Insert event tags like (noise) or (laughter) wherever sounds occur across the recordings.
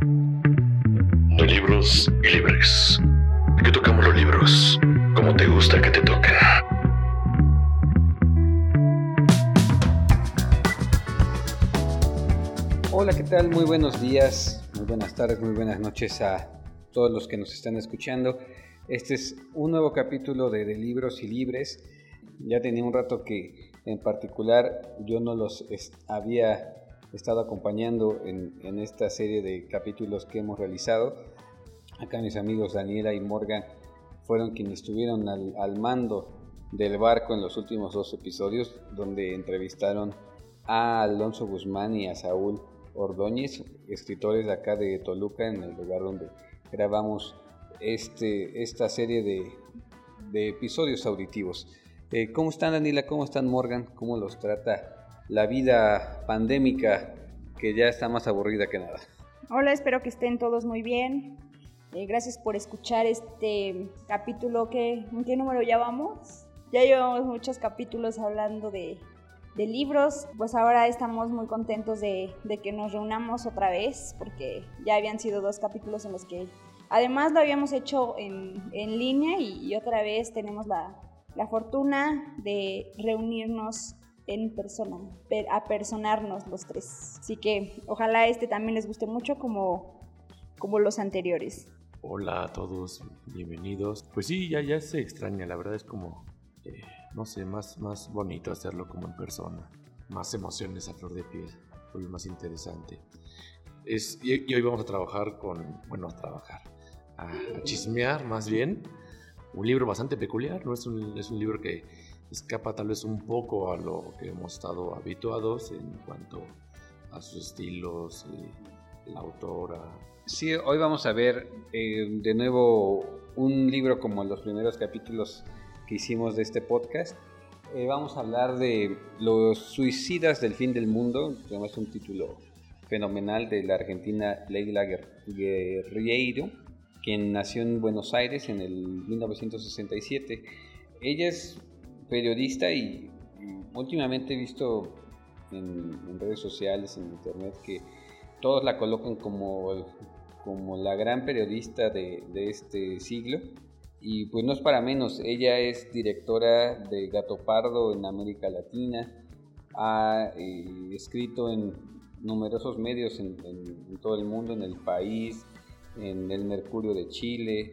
De libros y libres. Que tocamos los libros como te gusta que te toquen. Hola, ¿qué tal? Muy buenos días, muy buenas tardes, muy buenas noches a todos los que nos están escuchando. Este es un nuevo capítulo de, de Libros y Libres. Ya tenía un rato que en particular yo no los había estado acompañando en, esta serie de capítulos que hemos realizado. Acá mis amigos Daniela y Morgan fueron quienes estuvieron al, mando del barco en los últimos dos episodios, donde entrevistaron a Alonso Guzmán y a Saúl Ordóñez, escritores de acá de Toluca, en el lugar donde grabamos este, esta serie de, de episodios auditivos. Eh, ¿Cómo están Daniela? ¿Cómo están Morgan? ¿Cómo los trata la vida pandémica que ya está más aburrida que nada? Hola, espero que estén todos muy bien. Eh, gracias por escuchar este capítulo. que ¿En qué número ya vamos? Ya llevamos muchos capítulos hablando de, libros. Pues ahora estamos muy contentos de, que nos reunamos otra vez porque ya habían sido dos capítulos en los que además lo habíamos hecho en, línea y otra vez tenemos la, la fortuna de reunirnos en persona, a personarnos los tres. Así que ojalá este también les guste mucho como, como los anteriores. Hola a todos, bienvenidos. Pues sí, ya, ya se extraña, la verdad es como, eh, no sé, más, más bonito hacerlo como en persona. Más emociones a flor de piel, fue más interesante. Es, y, hoy vamos a trabajar con, bueno, a trabajar, a chismear más bien un libro bastante peculiar, ¿no? Es un, es un libro que escapa tal vez un poco a lo que hemos estado habituados en cuanto a sus estilos, y la autora. Sí, hoy vamos a ver eh, de nuevo un libro como los primeros capítulos que hicimos de este podcast. Eh, vamos a hablar de Los suicidas del fin del mundo, que es un título fenomenal de la argentina Leila Guerriero quien nació en Buenos Aires en el 1967. Ella es periodista y, últimamente he visto en, redes sociales, en internet, que todos la colocan como, como la gran periodista de, este siglo. Y pues no es para menos, ella es directora de Gato Pardo en América Latina, ha eh, escrito en numerosos medios en, todo el mundo, en el país, en el Mercurio de Chile,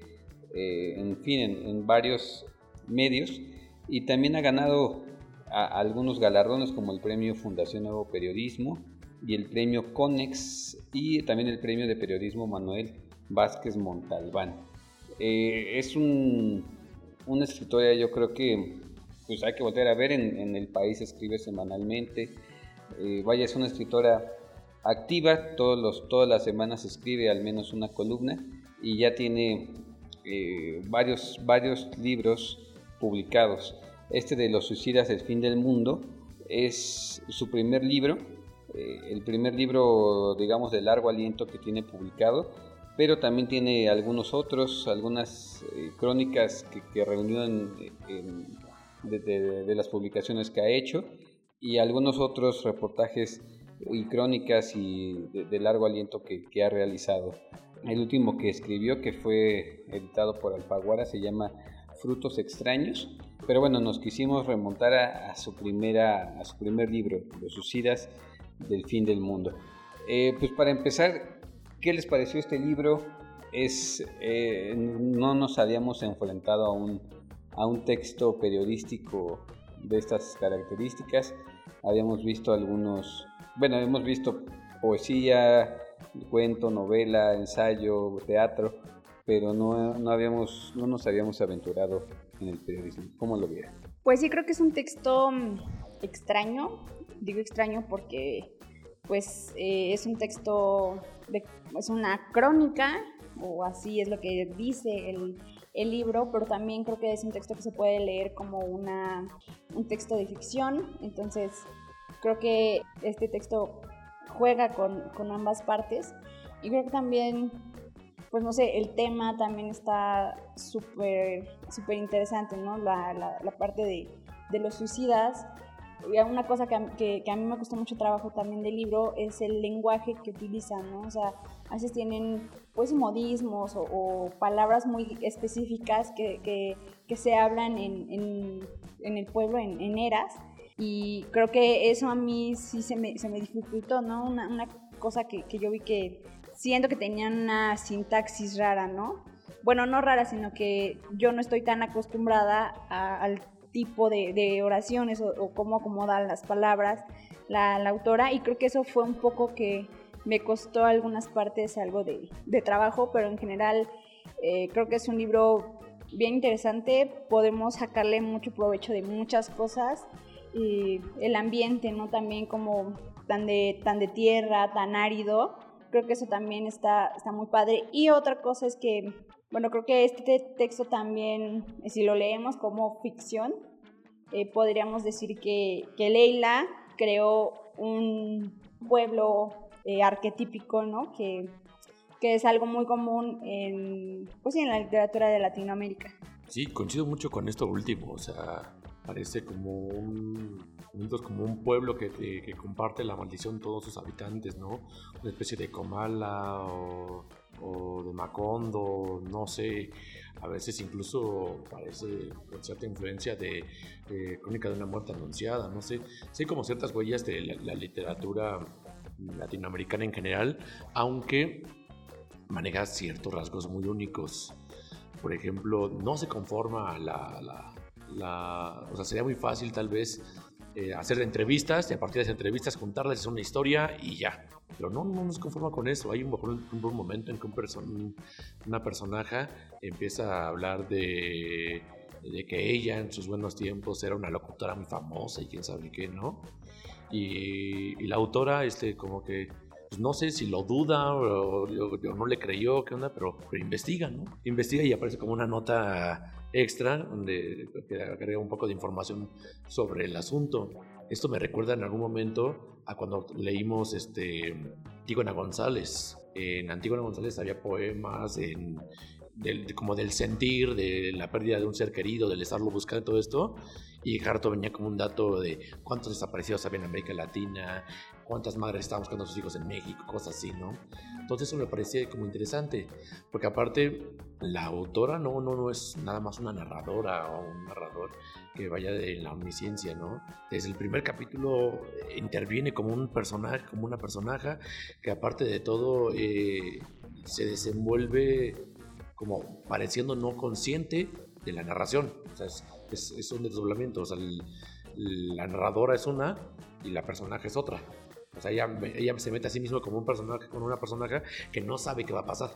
eh, en fin, en, varios medios y también ha ganado algunos galardones como el premio Fundación Nuevo Periodismo y el premio Conex y también el premio de periodismo Manuel Vázquez Montalbán. Eh, es un, una escritora yo creo que pues hay que volver a ver en, el país escribe semanalmente eh, vaya es una escritora activa, todos los, todas las semanas escribe al menos una columna y ya tiene eh, varios, varios libros publicados. Este de Los suicidas del fin del mundo es su primer libro, eh, el primer libro, digamos, de largo aliento que tiene publicado, pero también tiene algunos otros, algunas eh, crónicas que, reunió de, las publicaciones que ha hecho y algunos otros reportajes y crónicas y de, largo aliento que, ha realizado. El último que escribió, que fue editado por Alfaguara, se llama Frutos extraños. Pero bueno, nos quisimos remontar a, su, primera, a su primer libro, Los suicidas del fin del mundo. Eh, pues para empezar, ¿qué les pareció este libro? Es, eh, no nos habíamos enfrentado a un, a un texto periodístico de estas características. Habíamos visto algunos bueno, hemos visto poesía, cuento, novela, ensayo, teatro, pero no, no, habíamos, no nos habíamos aventurado en el periodismo. ¿Cómo lo vieron? Pues sí, creo que es un texto mm, extraño. Digo extraño porque pues eh, es un texto, es una crónica, o así es lo que dice el, el, libro, pero también creo que es un texto que se puede leer como una, un texto de ficción. Entonces Creo que este texto juega con, con ambas partes y creo que también, pues no sé, el tema también está súper súper interesante, ¿no? La, la, parte de, de los suicidas una cosa que, que, a mí me costó mucho trabajo también del libro es el lenguaje que utilizan, ¿no? O sea, a veces tienen pues modismos o, palabras muy específicas que, que, se hablan en, en, el pueblo, en, en eras, y creo que eso a mí sí se me, se me dificultó, ¿no? Una, una cosa que, que yo vi que siento que tenían una sintaxis rara, ¿no? Bueno, no rara, sino que yo no estoy tan acostumbrada al tipo de, oraciones o, cómo acomodan las palabras la, autora y creo que eso fue un poco que me costó algunas partes algo de, trabajo, pero en general eh, creo que es un libro bien interesante, podemos sacarle mucho provecho de muchas cosas el ambiente, ¿no? También como tan de, tan de tierra, tan árido, creo que eso también está, está muy padre. Y otra cosa es que bueno, creo que este texto también, si lo leemos como ficción, eh, podríamos decir que, que, Leila creó un pueblo eh, arquetípico, ¿no? Que, que, es algo muy común en, pues, en la literatura de Latinoamérica. Sí, coincido mucho con esto último, o sea, parece como un, como un pueblo que, que, comparte la maldición todos sus habitantes, ¿no? Una especie de Comala o de Macondo, no sé, a veces incluso parece con cierta influencia de, Crónica de una muerte anunciada, no sé, sé como ciertas huellas de la, literatura latinoamericana en general, aunque maneja ciertos rasgos muy únicos. Por ejemplo, no se conforma la, la o sea, sería muy fácil tal vez eh, hacer entrevistas y a partir de esas entrevistas contarles una historia y ya. Pero no, no nos conforma con eso. Hay un, un, momento en que un una personaje empieza a hablar de, de, que ella en sus buenos tiempos era una locutora muy famosa y quién sabe qué, ¿no? Y, y la autora, este, como que pues no sé si lo duda o, no le creyó, qué onda, pero, pero, investiga, ¿no? Investiga y aparece como una nota extra donde agrega un poco de información sobre el asunto. Esto me recuerda en algún momento a cuando leímos este, Antígona González. En Antígona González había poemas en, como del sentir, de la pérdida de un ser querido, del estarlo buscando, todo esto. Y Harto venía como un dato de cuántos desaparecidos había en América Latina, cuántas madres estaban buscando a sus hijos en México, cosas así, ¿no? Entonces eso me parecía como interesante, porque aparte la autora no, no, no es nada más una narradora o un narrador que vaya de la omnisciencia, ¿no? Desde el primer capítulo eh, interviene como un personaje, como una personaje que aparte de todo eh, se desenvuelve como pareciendo no consciente de la narración, o sea, es, un desdoblamiento, o sea, la narradora es una y la personaje es otra. O sea, ella, se mete a sí misma como un personaje, con una personaje que no sabe qué va a pasar.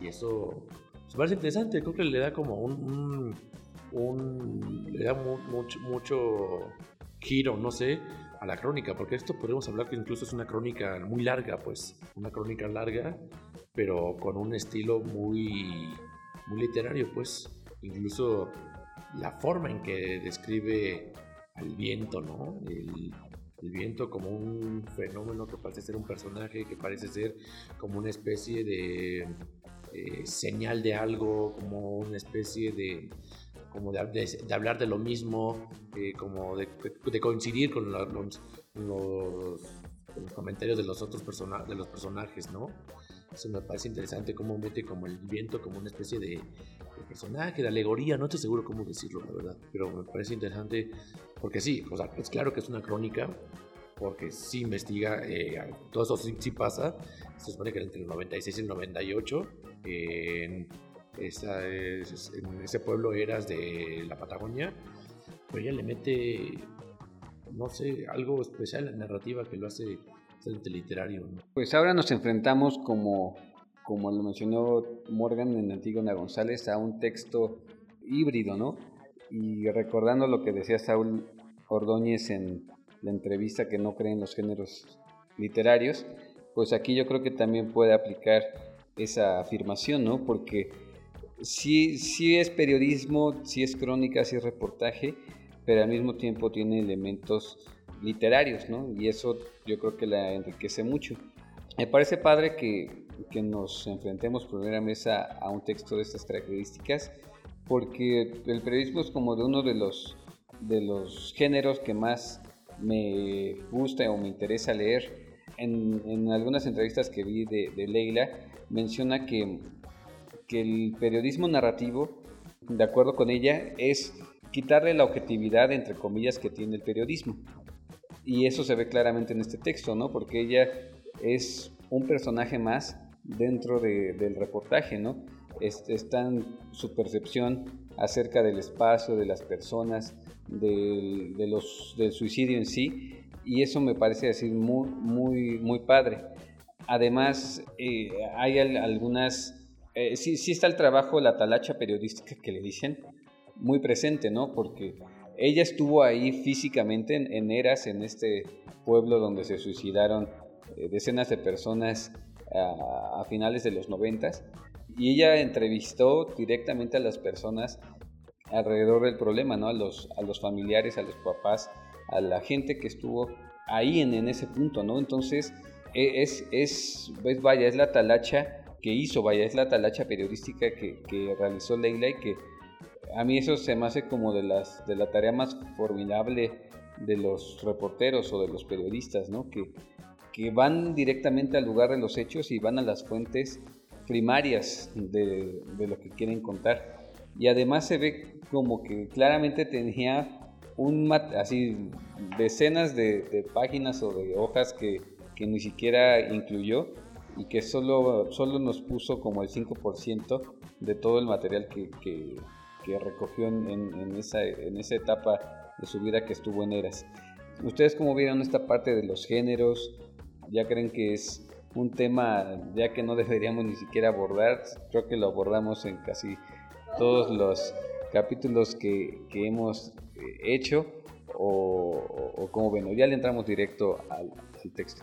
Y eso me parece interesante, creo que le da como un, un, le da mucho, mucho giro, no sé, a la crónica, porque esto podemos hablar que incluso es una crónica muy larga, pues, una crónica larga, pero con un estilo muy, muy literario, pues, incluso la forma en que describe al viento, ¿no? El viento como un fenómeno que parece ser un personaje, que parece ser como una especie de eh, señal de algo, como una especie de como de, hablar de lo mismo, eh, como de, coincidir con, los, los, comentarios de los otros personajes, de los personajes, ¿no? Eso me parece interesante, cómo mete como el viento como una especie de, personaje, de alegoría, no estoy seguro cómo decirlo, la verdad, pero me parece interesante porque sí, o sea, es claro que es una crónica, porque sí investiga, eh, todo eso sí, pasa, se supone que entre el 96 y el 98, en, ese pueblo eras de la Patagonia, pero ella le mete, no sé, algo especial en la narrativa que lo hace literario. Pues ahora nos enfrentamos como como lo mencionó Morgan en Antígona González, a un texto híbrido, ¿no? Y recordando lo que decía Saúl Ordóñez en la entrevista que no cree en los géneros literarios, pues aquí yo creo que también puede aplicar esa afirmación, ¿no? Porque sí, sí es periodismo, sí es crónica, sí es reportaje, pero al mismo tiempo tiene elementos literarios, ¿no? Y eso yo creo que la enriquece mucho. Me parece padre que que nos enfrentemos por primera mesa a un texto de estas características, porque el periodismo es como de uno de los, de los géneros que más me gusta o me interesa leer. En, algunas entrevistas que vi de, Leila, menciona que, que el periodismo narrativo, de acuerdo con ella, es quitarle la objetividad, entre comillas, que tiene el periodismo. Y eso se ve claramente en este texto, ¿no? Porque ella es un personaje más dentro del reportaje, ¿no? está en su percepción acerca del espacio, de las personas, del, de los, del suicidio en sí, y eso me parece decir muy, muy, muy padre. Además, eh, hay algunas, eh, sí, sí está el trabajo, la talacha periodística que le dicen, muy presente, ¿no? Porque ella estuvo ahí físicamente en, Eras, en este pueblo donde se suicidaron eh, decenas de personas a, finales de los noventas, y ella entrevistó directamente a las personas alrededor del problema, ¿no? A los, a los familiares, a los papás, a la gente que estuvo ahí en, en ese punto, ¿no? Entonces, e, es, es, pues vaya, es la talacha que hizo, vaya, es la talacha periodística que, que realizó Leila y que a mí eso se me hace como de, las, de la tarea más formidable de los reporteros o de los periodistas, ¿no? Que, que van directamente al lugar de los hechos y van a las fuentes primarias de, de lo que quieren contar. Y además se ve como que claramente tenía un así decenas de, de, páginas o de hojas que, que, ni siquiera incluyó y que solo, solo nos puso como el 5% de todo el material que, que, que recogió en, en, esa, en esa etapa de su vida que estuvo en Eras. ¿Ustedes cómo vieron esta parte de los géneros? ¿Ya creen que es un tema ya que no deberíamos ni siquiera abordar? Creo que lo abordamos en casi todos los capítulos que, que hemos eh, hecho o, o, como ven, ya le entramos directo al, al, texto.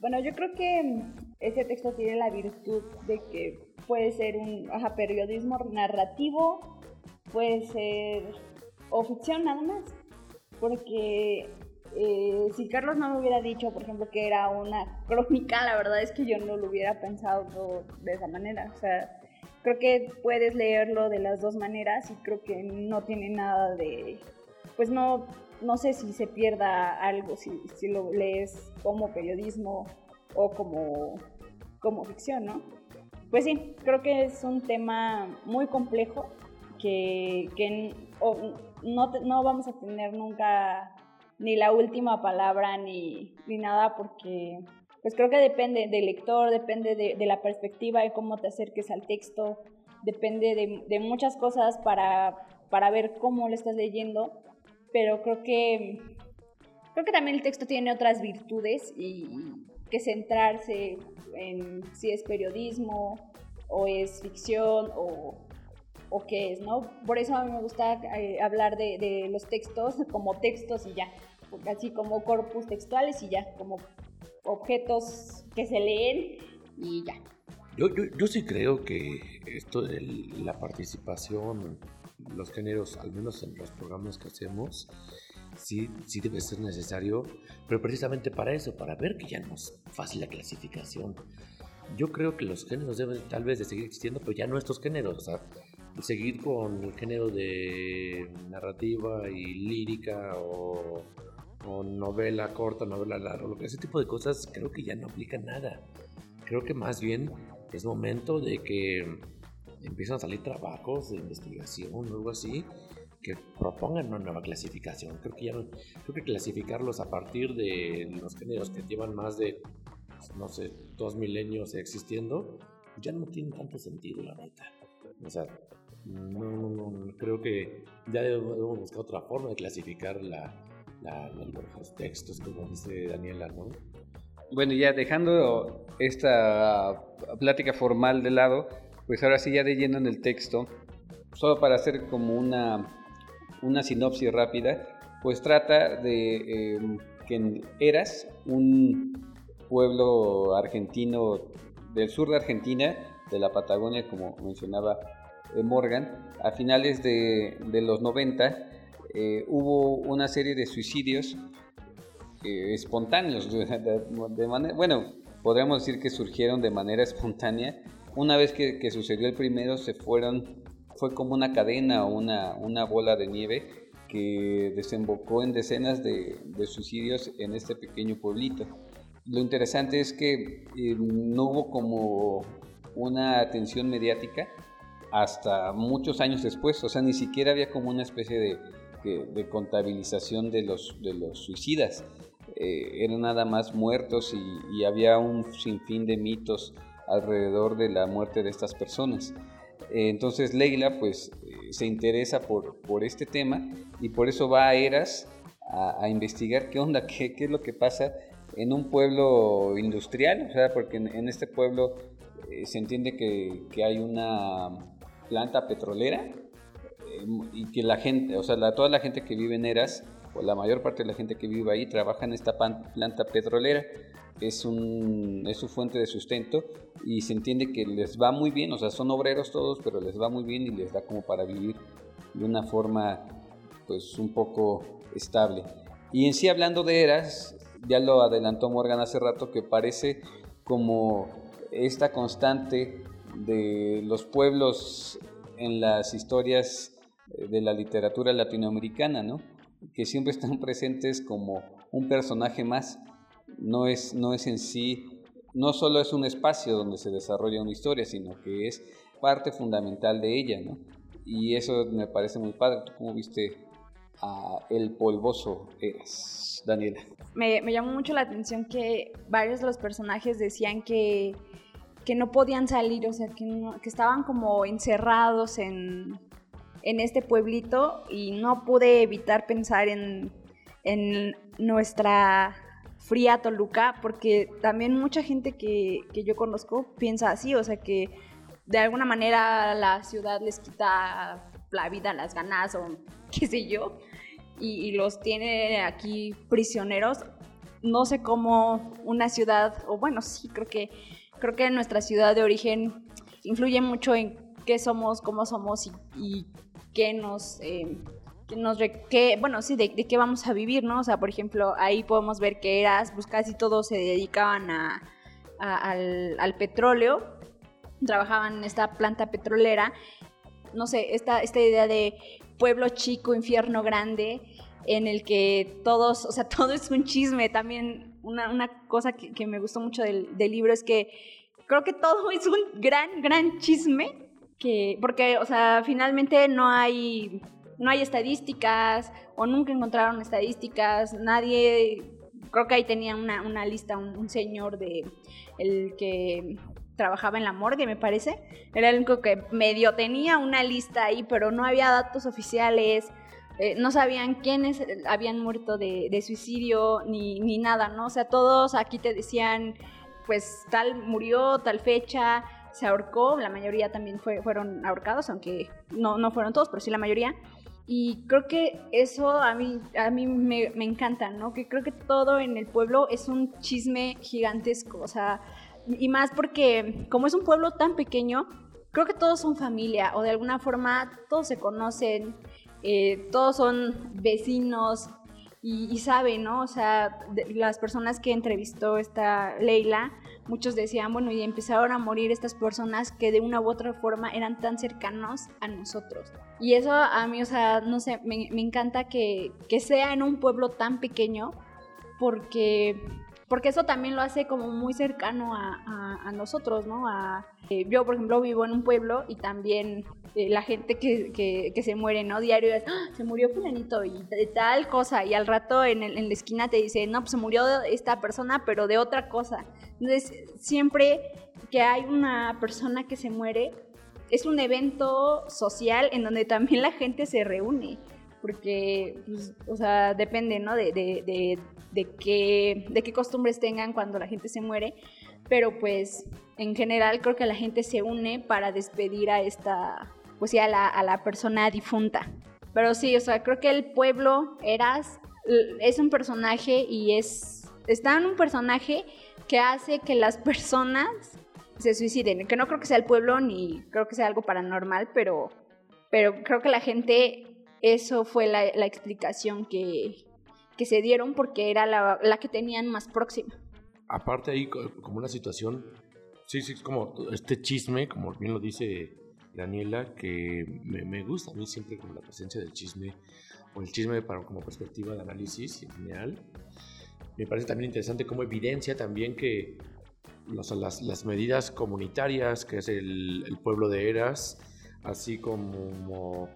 Bueno, yo creo que ese texto tiene la virtud de que puede ser un ajá, periodismo narrativo puede ser o ficción nada más. Porque eh, si Carlos no me hubiera dicho, por ejemplo, que era una (laughs) crónica, la verdad es que yo no lo hubiera pensado de esa manera. O sea, creo que puedes leerlo de las dos maneras y creo que no tiene nada de, pues no, no sé si se pierda algo si, si lo lees como periodismo o como, como ficción, ¿no? Pues sí, creo que es un tema muy complejo que, no, no vamos a tener nunca ni la última palabra ni, ni nada porque pues creo que depende del lector, depende de, la perspectiva y cómo te acerques al texto, depende de, de, muchas cosas para, para ver cómo lo estás leyendo, pero creo que creo que también el texto tiene otras virtudes y que centrarse en si es periodismo o es ficción o, o qué es, ¿no? Por eso a mí me gusta eh, hablar de, los textos (laughs) como textos y ya, así como corpus textuales y ya, como objetos que se leen y ya. Yo, yo, yo sí creo que esto de la participación, los géneros, al menos en los programas que hacemos, sí, sí debe ser necesario, pero precisamente para eso, para ver que ya no es fácil la clasificación. Yo creo que los géneros deben tal vez de seguir existiendo, pero ya no estos géneros. O sea, seguir con el género de narrativa y lírica o, novela corta, novela larga, lo que ese tipo de cosas creo que ya no aplica nada. Creo que más bien es momento de que empiezan a salir trabajos de investigación o algo así que propongan una nueva clasificación. Creo que ya creo que clasificarlos a partir de los géneros que llevan más de no sé, dos milenios existiendo, ya no tiene tanto sentido, la neta. O sea, no, no, creo que ya debemos buscar otra forma de clasificar la, los textos, como dice Daniela, ¿no? Bueno, ya dejando esta plática formal de lado, pues ahora sí ya de lleno en el texto, solo para hacer como una, una sinopsis rápida, pues trata de eh, que Eras, un pueblo argentino del sur de Argentina, de la Patagonia, como mencionaba Morgan, a finales de, los 90 eh, hubo una serie de suicidios eh, espontáneos, (laughs) bueno, podríamos decir que surgieron de manera espontánea. Una vez que, sucedió el primero, se fueron, fue como una cadena o una, bola de nieve que desembocó en decenas de, suicidios en este pequeño pueblito. Lo interesante es que eh, no hubo como una atención mediática hasta muchos años después, o sea, ni siquiera había como una especie de, contabilización de los, de los suicidas. Eh, eran nada más muertos y, había un sinfín de mitos alrededor de la muerte de estas personas. Eh, entonces Leila pues eh, se interesa por, por este tema y por eso va a Eras a, investigar qué onda, qué, qué, es lo que pasa en un pueblo industrial, o sea, porque en, este pueblo se entiende que, que, hay una planta petrolera y que la gente, o sea, toda la gente que vive en Eras la mayor parte de la gente que vive ahí trabaja en esta planta petrolera, es, es su fuente de sustento y se entiende que les va muy bien, o sea, son obreros todos, pero les va muy bien y les da como para vivir de una forma pues un poco estable. Y en sí hablando de eras, ya lo adelantó Morgan hace rato, que parece como esta constante de los pueblos en las historias de la literatura latinoamericana, ¿no? que siempre están (laughs) presentes como un personaje más. No es, no es en sí, no solo es un espacio donde se desarrolla una historia, sino que es parte fundamental de ella, ¿no? Y eso me parece muy padre. ¿Tú cómo viste a El Polvoso Eras, Daniela? Me, me llamó mucho la atención que varios de los personajes decían que, que no podían salir, o sea, que, que estaban como encerrados en, en este pueblito y no pude evitar pensar en, nuestra fría Toluca, porque también mucha gente que, yo conozco piensa así, o sea que de alguna manera la ciudad les quita la vida, las ganas o (laughs) qué sé yo, y, los tiene aquí prisioneros. No sé cómo una ciudad, o bueno, sí, creo que, creo que nuestra ciudad de origen influye mucho en qué somos, cómo somos y, qué nos... Eh, nos bueno, sí, de, qué vamos a vivir, ¿no? O sea, por ejemplo, ahí podemos ver que eras, pues casi todos se dedicaban a, al, petróleo, trabajaban en esta planta petrolera, no sé, esta, esta idea de pueblo chico, infierno grande, en el que todos, o sea, (laughs) todo es un chisme, también una, una cosa que, me gustó mucho del, del libro es que creo que todo (laughs) es un gran, gran chisme que, porque, o sea, finalmente no hay, no hay estadísticas o nunca encontraron estadísticas, nadie, creo que ahí tenía una, una lista un, señor de el que trabajaba en la morgue, me parece, era el único que medio tenía una lista ahí, pero no había datos oficiales, eh, no sabían quiénes habían muerto de, de suicidio ni, ni, nada, ¿no? O sea, todos aquí te decían, pues tal murió, tal fecha, se ahorcó, la mayoría también fue, fueron ahorcados, aunque no, no fueron todos, pero sí la mayoría. Y creo que eso a mí, a mí me, me, encanta, ¿no? Que creo que todo en el pueblo es un chisme gigantesco, o sea, y más porque como es un pueblo tan pequeño, creo que todos son familia, o de alguna forma todos se conocen, eh, todos son vecinos y, y saben, ¿no? O sea, las personas que entrevistó esta Leila, muchos decían, bueno, y empezaron a morir estas personas que de una u otra forma eran tan cercanos a nosotros. Y eso a mí, o sea, no sé, me, encanta que, que sea en un pueblo tan pequeño porque porque eso también lo hace como muy cercano a, a, nosotros, ¿no? A, eh, yo, por ejemplo, vivo en un pueblo y también eh, la gente que, que, se muere, ¿no? Diario es, ¡Ah! se murió fulanito y tal cosa, y al rato en, en la esquina te dice, no, pues se murió esta persona, pero de otra cosa. Entonces, siempre que hay una persona que se muere, es un evento social en donde también la gente se reúne porque, pues, o sea, depende, ¿no? De, qué, de qué costumbres tengan cuando la gente se muere, pero pues en general creo que la gente se une para despedir a esta, pues sí, a la, a la persona difunta. Pero sí, o sea, creo que el pueblo Eras es un personaje y es, está en un personaje que hace que las personas se suiciden, que no creo que sea el pueblo ni creo que sea algo paranormal, pero, pero creo que la gente eso fue la, explicación que, se dieron porque era la, que tenían más próxima. Aparte ahí como una situación, sí, sí, es como este chisme, como bien lo dice Daniela, que me, gusta a mí siempre como la presencia del chisme o el chisme para, como perspectiva de análisis genial. Me parece también interesante como evidencia también que las, las, medidas comunitarias que es el, el, pueblo de Eras, así como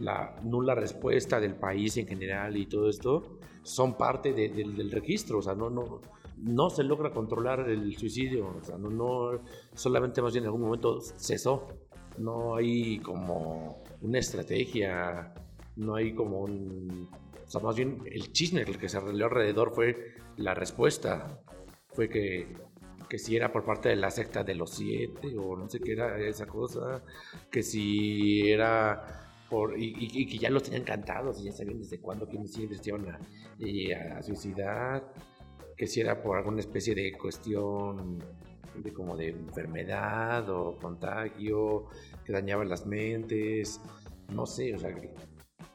la nula respuesta del país en general y todo esto, son parte del registro, o sea, no, no, no se logra controlar el suicidio, o sea, no, no, solamente más bien en algún momento cesó, no hay como una estrategia, no hay como un... O sea, más bien el chisme que se arregló alrededor fue la respuesta, fue que, que si era por parte de la secta de los siete o no sé qué era esa cosa, que si era por, y, que ya los tenían cantados y ya sabían desde cuándo quienes se iban a, a, suicidar, que si era por alguna especie de cuestión de como de enfermedad o contagio que dañaba las mentes, no sé, o sea,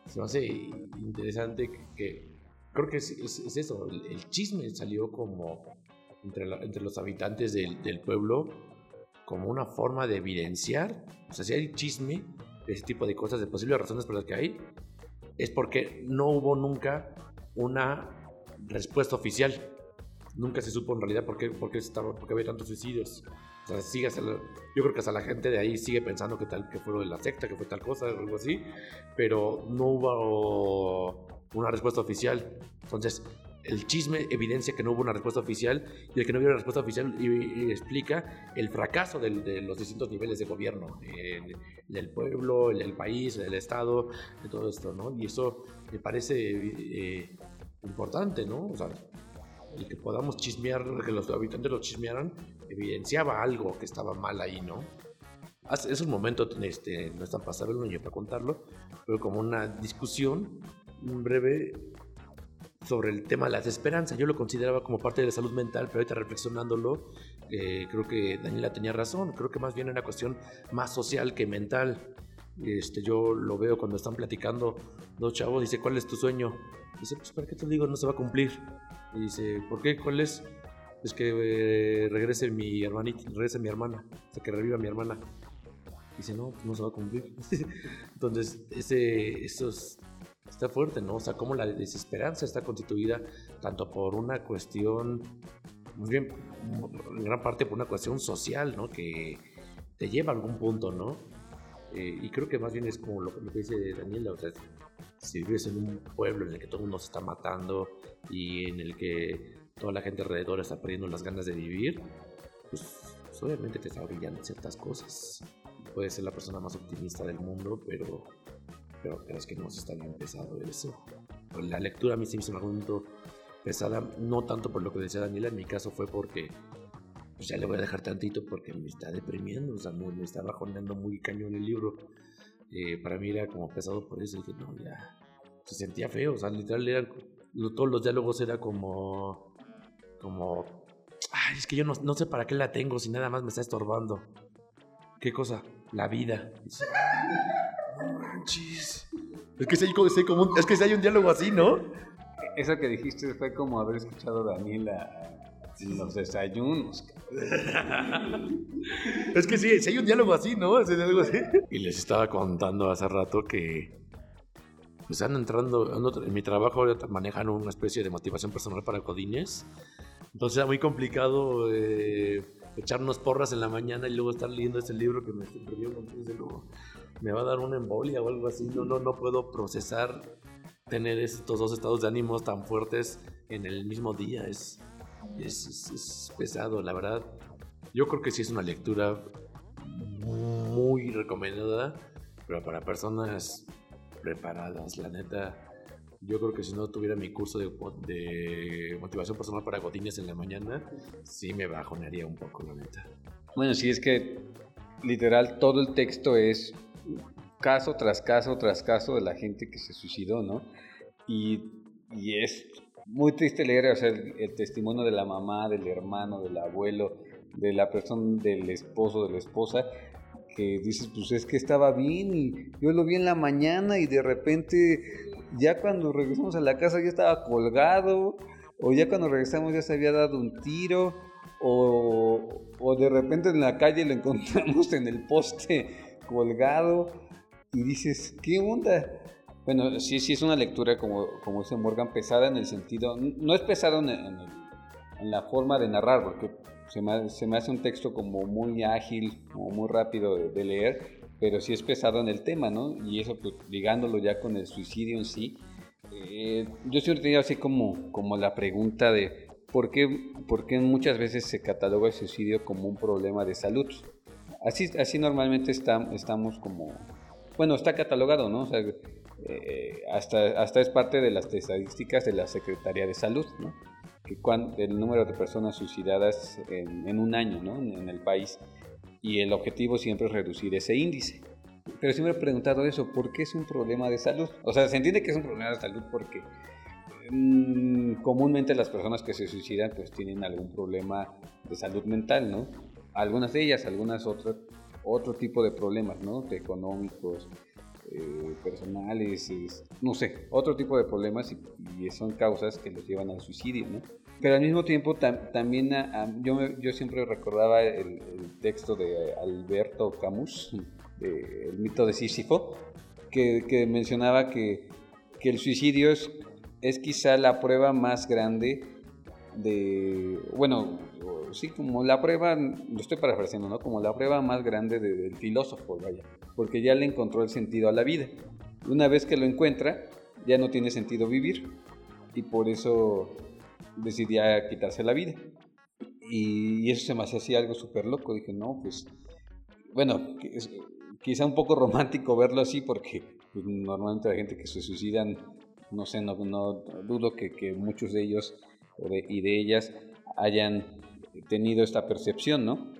se me hace interesante que, creo que es, eso, el, chisme salió como entre, entre los habitantes del, del, pueblo como una forma de evidenciar, o sea, si hay chisme, ese tipo de cosas, de posibles razones por las que hay, es porque no hubo nunca una respuesta oficial. Nunca se supo en realidad por qué, por qué, estaba, por qué había tantos suicidios. O sea, sigue yo creo que hasta la gente de ahí sigue pensando que, tal, que fue lo de la secta, que fue tal cosa, o algo así, pero no hubo una respuesta oficial. Entonces, el chisme evidencia que no hubo una respuesta oficial y el que no hubo una respuesta oficial y, explica el fracaso de los distintos niveles de gobierno, del pueblo, del país, del Estado, de todo esto, ¿no? Y eso me parece eh, importante, ¿no? O sea, el que podamos chismear, que los habitantes lo chismearan, evidenciaba algo que estaba mal ahí, ¿no? Es un momento, este, no es tan pasable el para contarlo, pero como una discusión breve sobre el tema de la desesperanza. Yo lo consideraba como parte de la salud mental, pero ahorita reflexionándolo, eh, creo que Daniela tenía razón. Creo que más bien era una cuestión más social que mental. Este, yo lo veo cuando están platicando dos chavos, dice, ¿cuál es tu sueño? Dice, pues, ¿para qué te digo? No se va a cumplir. Y dice, ¿por qué? ¿Cuál es? Es que eh, regrese mi hermanita, regrese mi hermana, o sea, que reviva mi hermana. Dice, no, pues no se va a cumplir. (laughs) Entonces, ese, esos está fuerte, ¿no? O sea, cómo la desesperanza está constituida tanto por una cuestión, muy bien, en gran parte por una cuestión social, ¿no? Que te lleva a algún punto, ¿no? Eh, y creo que más bien es como lo, que dice Daniela, o sea, si vives en un pueblo en el que todo el mundo se está matando y en el que toda la gente alrededor está perdiendo las ganas de vivir, pues, pues obviamente te está brillando ciertas cosas. Puedes ser la persona más optimista del mundo, pero pero es que no está bien pesado eso. La lectura a mí sí me hizo un momento pesada, no tanto por lo que decía Daniela, en mi caso fue porque pues ya le voy a dejar tantito porque me está deprimiendo, o sea, me, está bajoneando muy cañón el libro. Eh, para mí era como pesado por eso, dije, no, ya, se sentía feo, o sea, literal, todos los diálogos era como, como, es que yo no, no sé para qué la tengo si nada más me está estorbando. ¿Qué cosa? La vida. Es que si hay, como es que si hay un diálogo así, ¿no? Eso que dijiste fue como haber escuchado a Daniela en los desayunos. es que sí, si hay un diálogo así, ¿no? así. Y les estaba contando hace rato que pues están entrando en mi trabajo manejan una especie de motivación personal para codines. Entonces era muy complicado eh, echarnos porras en la mañana y luego estar leyendo ese libro que me escribió luego me va a dar una embolia o algo así. No, no, no puedo procesar tener estos dos estados de ánimos tan fuertes en el mismo día. Es, es, pesado, la verdad. Yo creo que sí es una lectura muy recomendada, pero para personas preparadas, la neta. Yo creo que si no tuviera mi curso de, de motivación personal para godines en la mañana, sí me bajonearía un poco, la neta. Bueno, sí es que literal todo el texto es caso tras caso tras caso de la gente que se suicidó, ¿no? Y, y es muy triste leer o sea, el, testimonio de la mamá, del hermano, del abuelo, de la persona, del esposo, de la esposa, que dices, pues es que estaba bien y yo lo vi en la mañana y de repente ya cuando regresamos a la casa ya estaba colgado, o ya cuando regresamos ya se había dado un tiro, o, o de repente en la calle lo (laughs) encontramos en el poste colgado y dices, ¿qué onda? Bueno, sí, sí es una lectura, como, como dice Morgan, pesada en el sentido, no es pesado en, en, en la forma de narrar, porque se me, se me, hace un texto como muy ágil, como muy rápido de, de, leer, pero sí es pesado en el tema, ¿no? Y eso, pues, ligándolo ya con el suicidio en sí, eh, yo siempre tenía así como, como la pregunta de ¿por qué, por qué muchas veces se cataloga el suicidio como un problema de salud. Así, así normalmente está, estamos como, bueno, está catalogado, ¿no? O sea, eh, hasta, hasta es parte de las estadísticas de la Secretaría de Salud, ¿no? Que cuando, el número de personas suicidadas en, en un año, ¿no? En, en el país. Y el objetivo siempre es reducir ese índice. Pero siempre he preguntado eso, ¿por qué es un problema de salud? O sea, se entiende que es un problema de salud porque mmm, comúnmente las personas que se suicidan pues tienen algún problema de salud mental, ¿no? Algunas de ellas, algunas otras, otro tipo de problemas, ¿no? De económicos, eh, personales, es, no sé, otro tipo de problemas y, y, son causas que los llevan al suicidio, ¿no? Pero al mismo tiempo tam, también a, a, yo, me, yo siempre recordaba el, el texto de Alberto Camus, de, el mito de Sísifo, que, que mencionaba que, que, el suicidio es, es quizá la prueba más grande de, bueno, sí, como la prueba, lo estoy parafraseando, ¿no? Como la prueba más grande de, del filósofo, vaya, porque ya le encontró el sentido a la vida. Una vez que lo encuentra, ya no tiene sentido vivir y por eso decidía quitarse la vida. Y, eso se me hacía algo súper loco. Dije, no, pues, bueno, quizá un poco romántico verlo así porque pues, normalmente la gente que se suicidan, no sé, no, no dudo que, que, muchos de ellos y de ellas hayan tenido esta percepción, ¿no?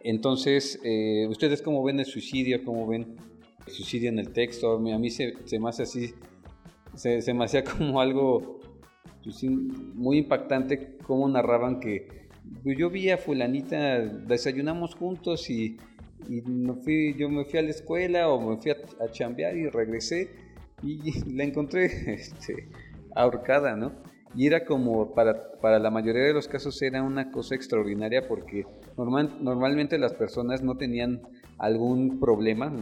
Entonces, eh, ¿ustedes cómo ven el suicidio? ¿Cómo ven el suicidio en el texto? A mí, se, me hace así, se, me hacía (laughs) como algo pues, muy impactante cómo narraban que pues, yo vi a fulanita, desayunamos juntos y yo me fui a la escuela o me fui a, a chambear y regresé y (laughs) la encontré (laughs) este, ahorcada, ¿no? Y era como, para, para la mayoría de los casos era una cosa extraordinaria porque normal, normalmente las personas no tenían algún problema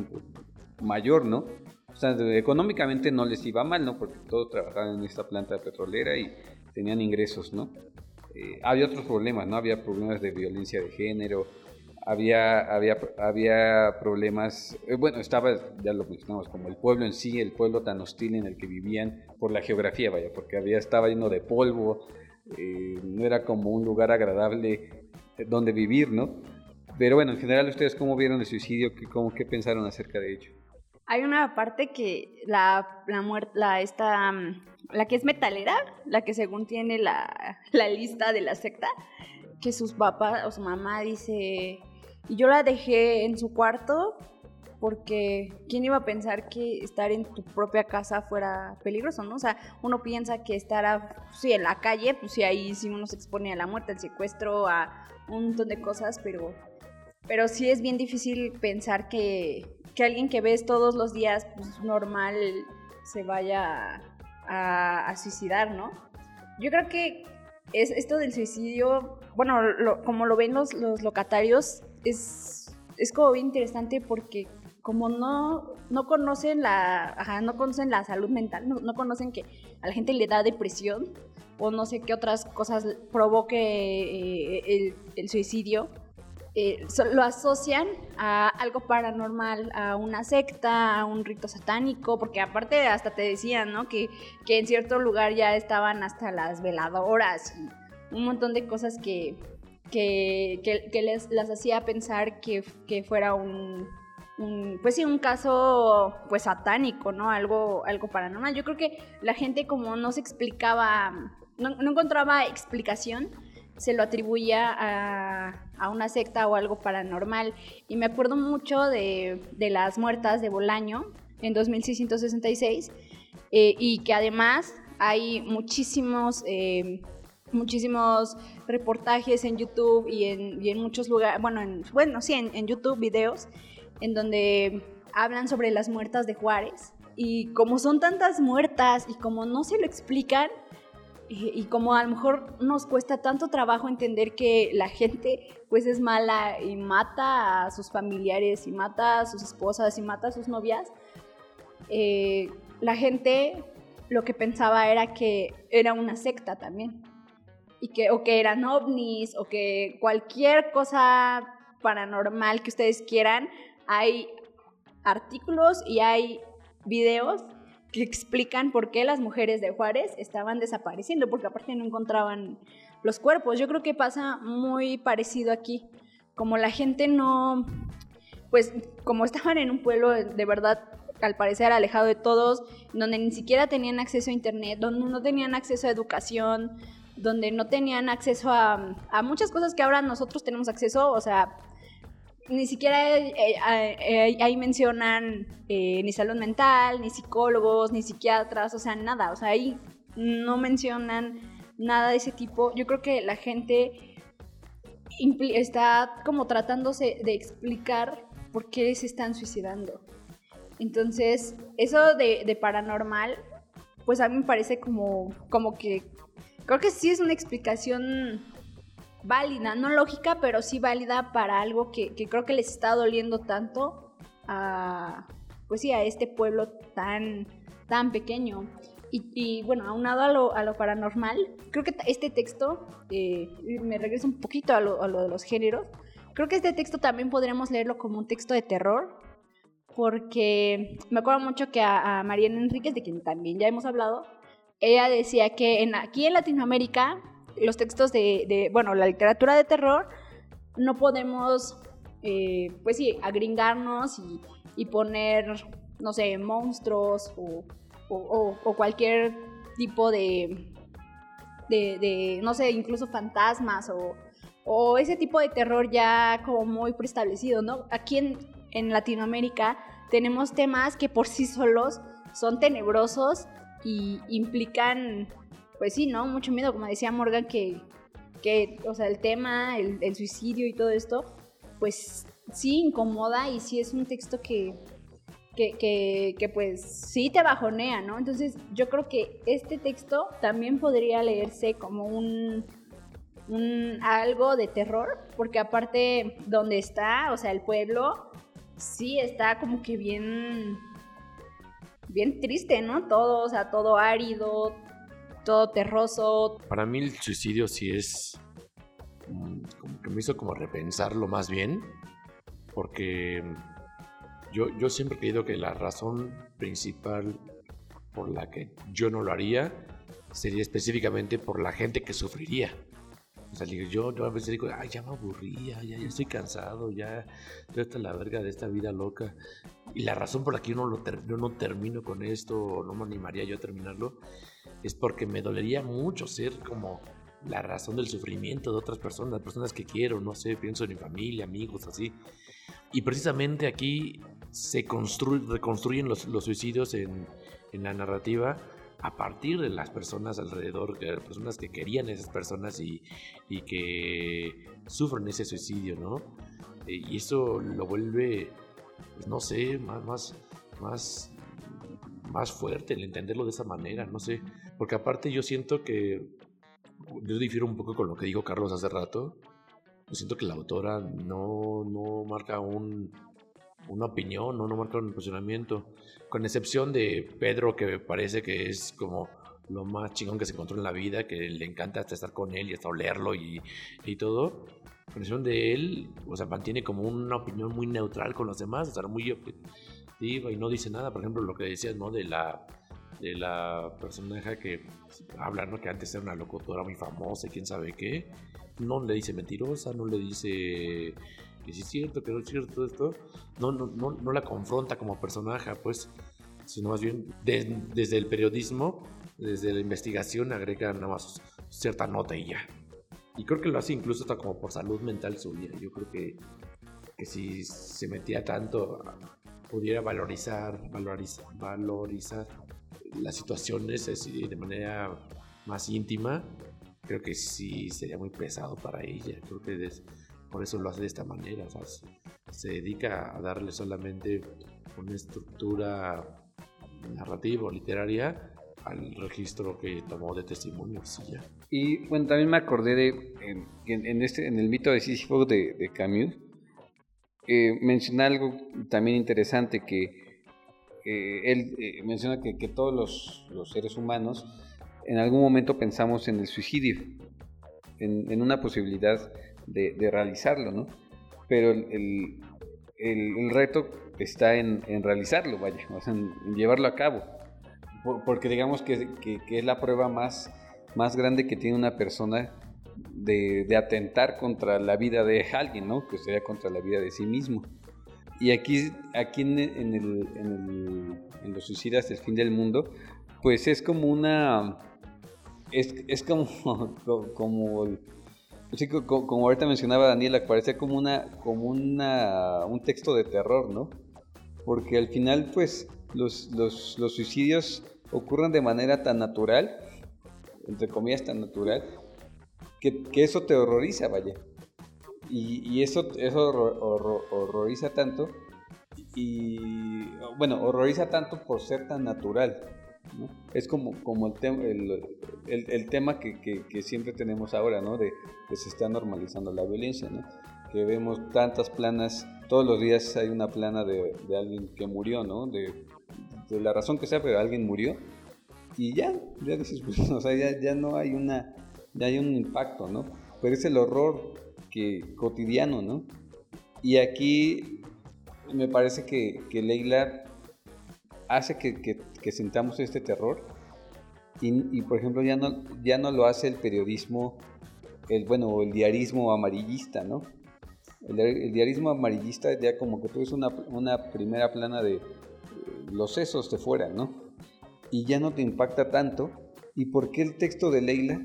mayor, ¿no? O sea, económicamente no les iba mal, ¿no? Porque todos trabajaban en esta planta petrolera y tenían ingresos, ¿no? Eh, había otros problemas, ¿no? Había problemas de violencia de género, había, había, había problemas, eh, bueno, estaba, ya lo mencionamos, como el pueblo en sí, el pueblo tan hostil en el que vivían por la geografía, vaya, porque había, estaba lleno de polvo, eh, no era como un lugar agradable donde vivir, ¿no? Pero bueno, en general, ¿ustedes cómo vieron el suicidio? ¿Qué, cómo, qué pensaron acerca de ello? Hay una parte que la, la muerte, la, esta, la que es metalera, la que según tiene la, la lista de la secta, que sus papás o su mamá dice y yo la dejé en su cuarto porque ¿quién iba a pensar que estar en tu propia casa fuera peligroso, no? O sea, uno piensa que estar, sí, en la calle, pues sí, ahí sí uno se expone a la muerte, al secuestro, a un montón de cosas, pero, pero sí es bien difícil pensar que, que alguien que ves todos los días, pues normal, se vaya a, suicidar, ¿no? Yo creo que es esto del suicidio, bueno, lo, como lo ven los, los locatarios, es, es como bien interesante porque como no, no conocen la no conocen la salud mental, no, no, conocen que a la gente le da depresión o no sé qué otras cosas provoque eh, el, el, suicidio, eh, lo asocian a algo paranormal, a una secta, a un rito satánico, porque aparte hasta te decían, ¿no? Que, que en cierto lugar ya estaban hasta las veladoras y un montón de cosas que, que, que, que les las hacía pensar que, que fuera un, un, pues sí, un caso pues satánico, ¿no? Algo, algo paranormal. Yo creo que la gente como no se explicaba, no, no encontraba explicación, se lo atribuía a, a, una secta o algo paranormal. Y me acuerdo mucho de, de las muertas de Bolaño en 2666 eh, y que además hay muchísimos... Eh, muchísimos reportajes en YouTube y en, muchos lugares, bueno, en, bueno, sí, en, YouTube videos en donde hablan sobre las muertas de Juárez y como son tantas muertas y como no se lo explican y, y como a lo mejor nos cuesta tanto trabajo entender que la gente pues es mala y mata a sus familiares y mata a sus esposas y mata a sus novias, eh, la gente lo que pensaba era que era una secta también. Y que, o que eran ovnis, o que cualquier cosa paranormal que ustedes quieran, hay artículos y hay videos que explican por qué las mujeres de Juárez estaban desapareciendo, porque aparte no encontraban los cuerpos. Yo creo que pasa muy parecido aquí. Como la gente no, pues como estaban en un pueblo de verdad al parecer alejado de todos, donde ni siquiera tenían acceso a internet, donde no tenían acceso a educación, donde no tenían acceso a, muchas cosas que ahora nosotros tenemos acceso, o sea, ni siquiera eh, eh, eh, ahí mencionan ni salud mental, ni psicólogos, ni psiquiatras, o sea, nada, o sea, ahí no mencionan nada de ese tipo. Yo creo que la gente está como tratándose de explicar por qué se están suicidando. Entonces, eso de, paranormal, pues a mí me parece como, como que, creo que sí es una explicación válida, no lógica, pero sí válida para algo que, creo que les está doliendo tanto a, pues sí, a este pueblo tan, tan pequeño. Y, bueno, aunado a lo, a lo paranormal, creo que este texto, eh, me regreso un poquito a lo, a lo de los géneros, creo que este texto también podríamos leerlo como un texto de terror, porque me acuerdo mucho que a, Mariana Enríquez, de quien también ya hemos hablado, ella decía que en, aquí en Latinoamérica los textos de, bueno, la literatura de terror, no podemos, eh, pues sí, agringarnos y, poner, no sé, monstruos o, cualquier tipo de, de, no sé, incluso fantasmas o, o ese tipo de terror ya como muy preestablecido, ¿no? Aquí en, en Latinoamérica tenemos temas que por sí solos son tenebrosos y implican, pues sí, ¿no? Mucho miedo, como decía Morgan, que, que o sea, el tema, el, suicidio y todo esto, pues sí incomoda y sí es un texto que, que, que, pues sí te bajonea, ¿no? Entonces yo creo que este texto también podría leerse como un, un algo de terror, porque aparte donde está, o sea, el pueblo, sí está como que bien, bien triste, ¿no? Todo, o sea, todo árido, todo terroso. Para mí el suicidio sí es mm, como que me hizo como repensarlo más bien, porque yo, yo siempre he creído que la razón principal por la que yo no lo haría sería específicamente por la gente que sufriría. Yo, yo a veces digo, ay, ya me aburría, ya, ya estoy cansado, ya estoy hasta la verga de esta vida loca. Y la razón por la que yo no, lo no termino con esto, o no me animaría yo a terminarlo, es porque me dolería mucho ser como la razón del sufrimiento de otras personas, personas que quiero, no sé, pienso en mi familia, amigos, así. Y precisamente aquí se reconstruyen los, los suicidios en, en la narrativa a partir de las personas alrededor, de las personas que querían esas personas y, y que sufren ese suicidio, ¿no? Eh, y eso lo vuelve, pues, no sé, más, más, más, más fuerte el entenderlo de esa manera, no sé. Porque aparte yo siento que, yo difiero un poco con lo que dijo Carlos hace rato, yo siento que la autora no, no marca un, una opinión, no, no marca un posicionamiento con excepción de Pedro, que parece que es como lo más chingón que se encontró en la vida, que le encanta hasta estar con él y hasta olerlo y, y todo. Con excepción de él, o sea, mantiene como una opinión muy neutral con los demás, o sea, muy objetiva y no dice nada. Por ejemplo, lo que decías, ¿no? De la, de la personaje que habla, ¿no? Que antes era una locutora muy famosa y quién sabe qué. No le dice mentirosa, no le dice que sí es cierto, que no es cierto esto, no, no, no, no la confronta como personaje, pues, sino más bien desde el periodismo, desde la investigación, agrega nada más cierta nota y ya. Y creo que lo hace incluso hasta como por salud mental suya. Yo creo que, que si se metía tanto, pudiera valorizar, valorizar, valorizar las situaciones de manera más íntima, creo que sí sería muy pesado para ella. Creo que por eso lo hace de esta manera. se dedica a darle solamente una estructura narrativa o literaria al registro que tomó de testimonios y bueno, también me acordé de en, este, el mito de Sísifo de, Camus, eh, menciona algo también interesante que eh, él eh, menciona que, todos los, los, seres humanos en algún momento pensamos en el suicidio, en, en una posibilidad de, de, realizarlo, ¿no? Pero el, el, el reto está en, en, realizarlo, vaya, o sea, en, llevarlo a cabo, porque digamos que, que, que, es la prueba más, más grande que tiene una persona de, de, atentar contra la vida de alguien, ¿no? Que sería contra la vida de sí mismo. Y aquí, aquí en, en, el, en, en, los suicidas del fin del mundo, pues es como una... Es, es como, (laughs) como, sí, como, como, ahorita mencionaba Daniela, parece como, una, como una, un texto de terror, ¿no? Porque al final, pues, los, los, los suicidios ocurren de manera tan natural, entre comillas tan natural, que, eso te horroriza, vaya. Y, eso, eso horror, horror, horroriza tanto, y bueno, horroriza tanto por ser tan natural. Es como, como el, el, el, tema que, que, que, siempre tenemos ahora, ¿no? De que se está normalizando la violencia, ¿no? Que vemos tantas planas, todos los días hay una plana de, de alguien que murió, ¿no? De, de, la razón que sea, pero alguien murió. Y ya, ya dices, (laughs) pues, o sea, ya, ya no hay una, ya hay un impacto, ¿no? Pero es el horror que, cotidiano, ¿no? Y aquí me parece que, que Leila hace que, que, sintamos este terror y, por ejemplo ya no, ya no lo hace el periodismo, el bueno, el diarismo amarillista, ¿no? El, diarismo amarillista ya como que tú ves una, una primera plana de los sesos de fuera, ¿no? Y ya no te impacta tanto. ¿Y por qué el texto de Leila,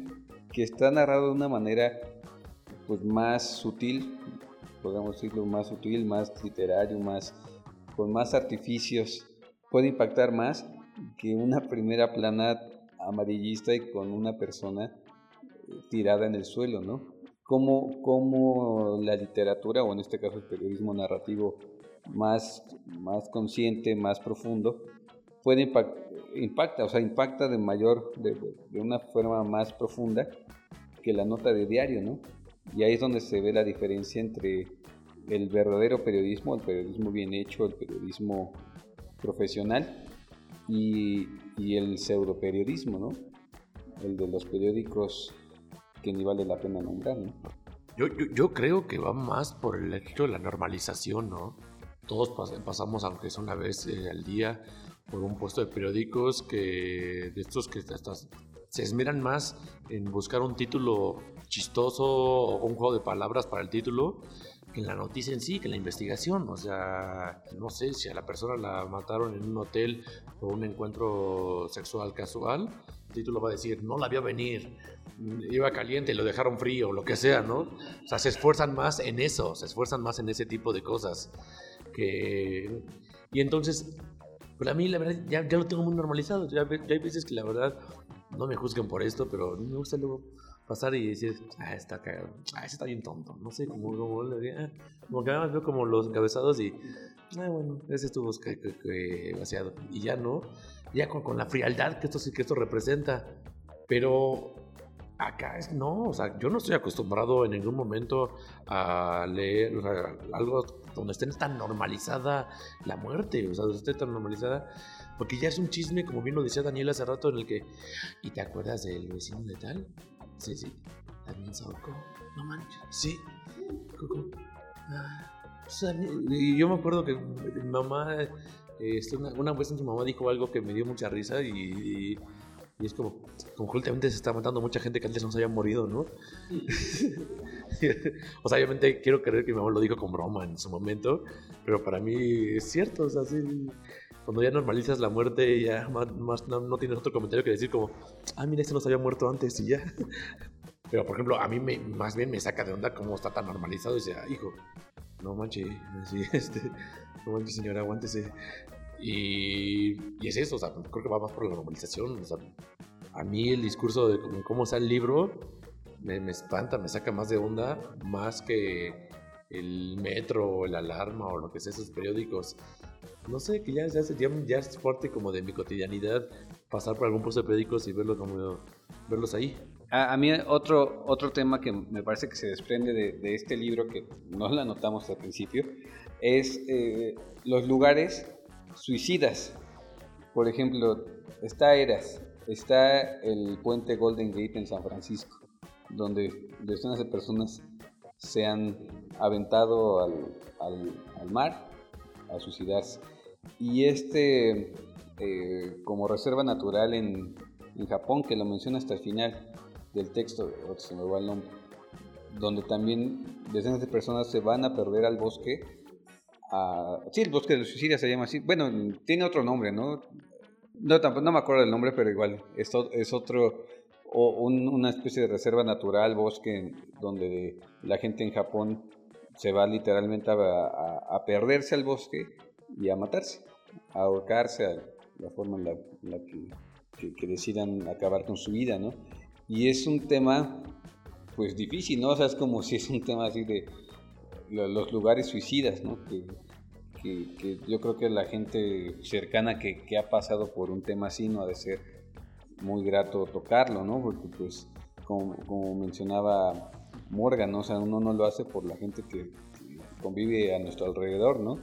que está narrado de una manera pues más sutil, podemos decirlo más sutil, más literario, más con más artificios, puede impactar más que una primera plana amarillista y con una persona eh, tirada en el suelo, ¿no? Cómo, cómo la literatura, o en este caso el periodismo narrativo más, más consciente, más profundo, puede impact, impacta, o sea, impacta de mayor, de, de una forma más profunda que la nota de diario, ¿no? Y ahí es donde se ve la diferencia entre el verdadero periodismo, el periodismo bien hecho, el periodismo profesional y, el pseudoperiodismo, ¿no? El de los periódicos que ni vale la pena nombrar, ¿no? Yo, yo, creo que va más por el hecho de la normalización, ¿no? Todos pas pasamos, aunque es una vez al día, por un puesto de periódicos que de estos que hasta se esmeran más en buscar un título chistoso o un juego de palabras para el título que la noticia en sí, que la investigación. O sea, no sé si a la persona la mataron en un hotel por un encuentro sexual casual, el título va a decir, no la vio venir, iba caliente lo dejaron frío, lo que sea, ¿no? O sea, se esfuerzan más en eso, se esfuerzan más en ese tipo de cosas. Que... Y entonces, pues a mí la verdad ya, ya lo tengo muy normalizado. Ya, ya hay veces que la verdad no me juzguen por esto, pero me gusta luego pasar y decir, ah, está cagado, ah, está bien tonto, no sé, como, como, ah, como que nada más veo como los encabezados y, ah, bueno, ese estuvo que, que, que vaciado, y ya no, ya con, con, la frialdad que esto, que esto representa, pero acá es, no, o sea, yo no estoy acostumbrado en ningún momento a leer o sea, algo donde esté tan normalizada la muerte, o sea, donde esté tan normalizada porque ya es un chisme, como bien lo decía Daniel hace rato, en el que. ¿Y te acuerdas del vecino de tal? Sí, sí. También ahorcó. No manches. Sí. Ah, o sea, y yo me acuerdo que mi mamá. Este, una, una vez su mamá dijo algo que me dio mucha risa y, y, y es como, como últimamente se está matando mucha gente que antes no se había morido, ¿no? (laughs) o sea, obviamente quiero creer que mi mamá lo dijo con broma en su momento, pero para mí es cierto, o sea, sí, cuando ya normalizas la muerte, ya no, tienes otro comentario que decir como, ah, mira, este no se había muerto antes y ya. (laughs) Pero, por ejemplo, a mí me, más bien me saca de onda cómo está tan normalizado y dice, ah, hijo, no manches, (laughs) este, no manches, señora, aguántese. Y, es eso, o sea, creo que va más por la normalización. O sea, a mí el discurso de cómo, cómo el libro me, me espanta, me saca más de onda, más que el metro o el alarma o lo que sea, esos periódicos no sé, que ya, ya, ya, ya, es fuerte como de mi cotidianidad pasar por algún puesto de periódicos y verlos, como, verlos ahí. A, a, mí otro, otro tema que me parece que se desprende de, de este libro, que no lo anotamos al principio, es eh, los lugares suicidas Por ejemplo, está Eras, está el puente Golden Gate en San Francisco, donde decenas de personas se han aventado al, mar a suicidarse. Y este, eh, como reserva natural en, en, Japón, que lo menciona hasta el final del texto, donde también decenas de personas se van a perder al bosque. sí, el bosque de los suicidas se llama así. Bueno, tiene otro nombre, ¿no? No, tampoco, no me acuerdo del nombre, pero igual, esto es otro, o una especie de reserva natural, bosque, donde la gente en Japón se va literalmente a, perderse al bosque y a matarse, a ahorcarse, a la forma en la, que, que, decidan acabar con su vida, ¿no? Y es un tema, pues difícil, ¿no? O sea, es como si es un tema así de los lugares suicidas, ¿no? Que, que, yo creo que la gente cercana que, ha pasado por un tema así no ha de ser muy grato tocarlo, ¿no? Porque pues, como, mencionaba Morgan, ¿no? O sea, uno no lo hace por la gente que, convive a nuestro alrededor, ¿no?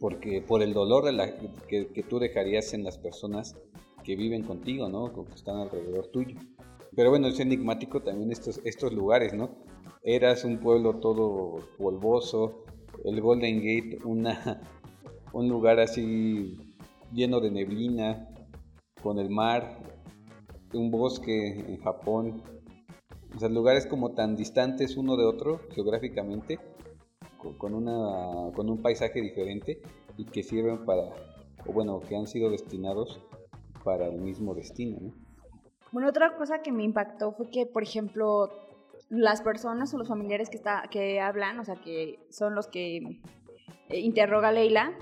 Porque por el dolor que, tú dejarías en las personas que viven contigo, ¿no? Que están alrededor tuyo. Pero bueno, es enigmático también estos, estos lugares, ¿no? Eras un pueblo todo polvoso, el Golden Gate una, (laughs) un lugar así lleno de neblina, con el mar, un bosque en Japón. O sea, lugares como tan distantes uno de otro geográficamente, con, una, con un paisaje diferente y que sirven para, o bueno, que han sido destinados para el mismo destino. Bueno, otra cosa que me impactó fue que, por ejemplo, las personas o los familiares que, está, que hablan, o sea, que son los que eh, interroga Leila,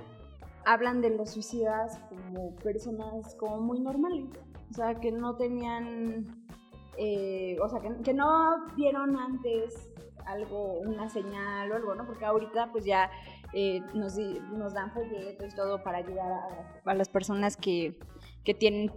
hablan de los suicidas como personas como muy normales, o sea, que no tenían, eh, o sea, que, no vieron antes algo, una señal o algo, ¿no? Porque ahorita pues ya eh, nos, nos, dan folletos y todo para ayudar a, las personas que, que tienen